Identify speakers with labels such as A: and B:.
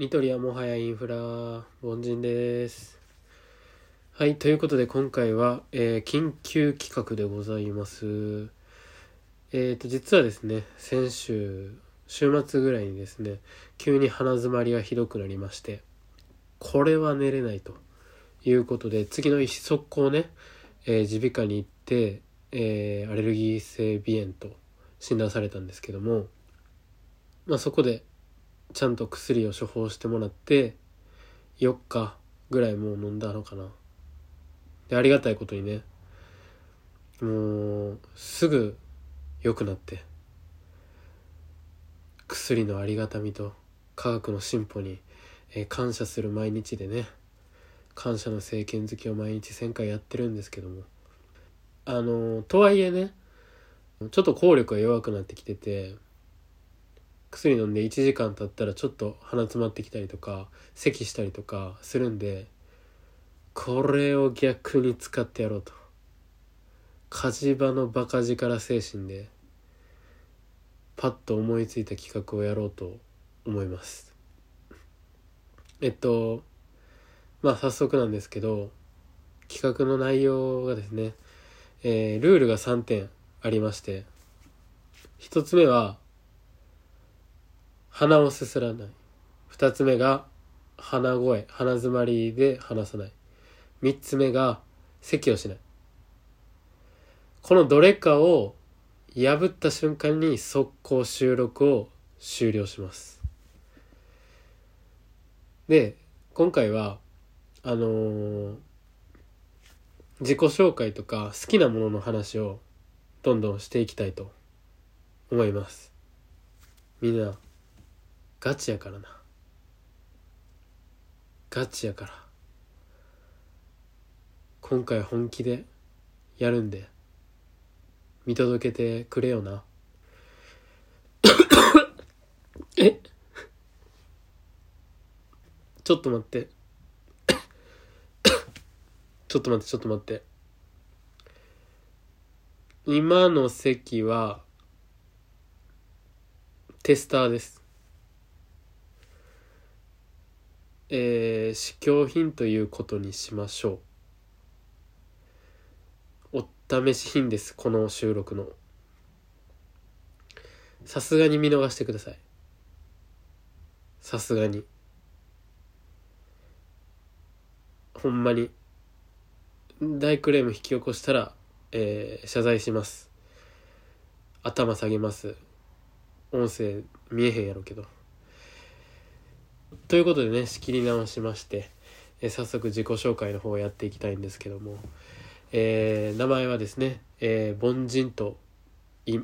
A: ニトリはもはやインフラ凡人です。はいということで今回は、えー緊急企画でございます。えーと実はですね先週週末ぐらいにですね急に鼻づまりがひどくなりましてこれは寝れないということで次の日速攻ねえ耳鼻科に行って、えーアレルギー性鼻炎と診断されたんですけども、まあ、そこでちゃんと薬を処方してもらって4日ぐらいもう飲んだのかな。でありがたいことにねもうすぐ良くなって薬のありがたみと科学の進歩に、え感謝する毎日でね感謝の政権好きを毎日1000回やってるんですけども。あのとはいえねちょっと効力が弱くなってきてて薬飲んで1時間経ったらちょっと鼻詰まってきたりとか咳したりとかするんでこれを逆に使ってやろうと。火事場のバカ力精神でパッと思いついた企画をやろうと思います。えっとまあ早速なんですけど企画の内容がですね、えールールが3点ありまして1つ目は鼻をすすらない。2つ目が鼻声。鼻づまりで話さない。3つ目が咳をしない。このどれかを破った瞬間に速攻収録を終了します。で今回はあのー自己紹介とか好きなものの話をどんどんしていきたいと思います。みんなガチやからな。ガチやから。今回本気でやるんで見届けてくれよな。え？ちょっと待って。ちょっと待ってちょっと待って。今の席はテスターです。えー、試供品ということにしましょう。お試し品ですこの収録の。さすがに見逃してください。さすがに。ほんまに大クレーム引き起こしたら、えー謝罪します。頭下げます。音声見えへんやろうけど。ということでね仕切り直しまして、えー早速自己紹介の方をやっていきたいんですけども、えー名前はですね、えー凡人と言い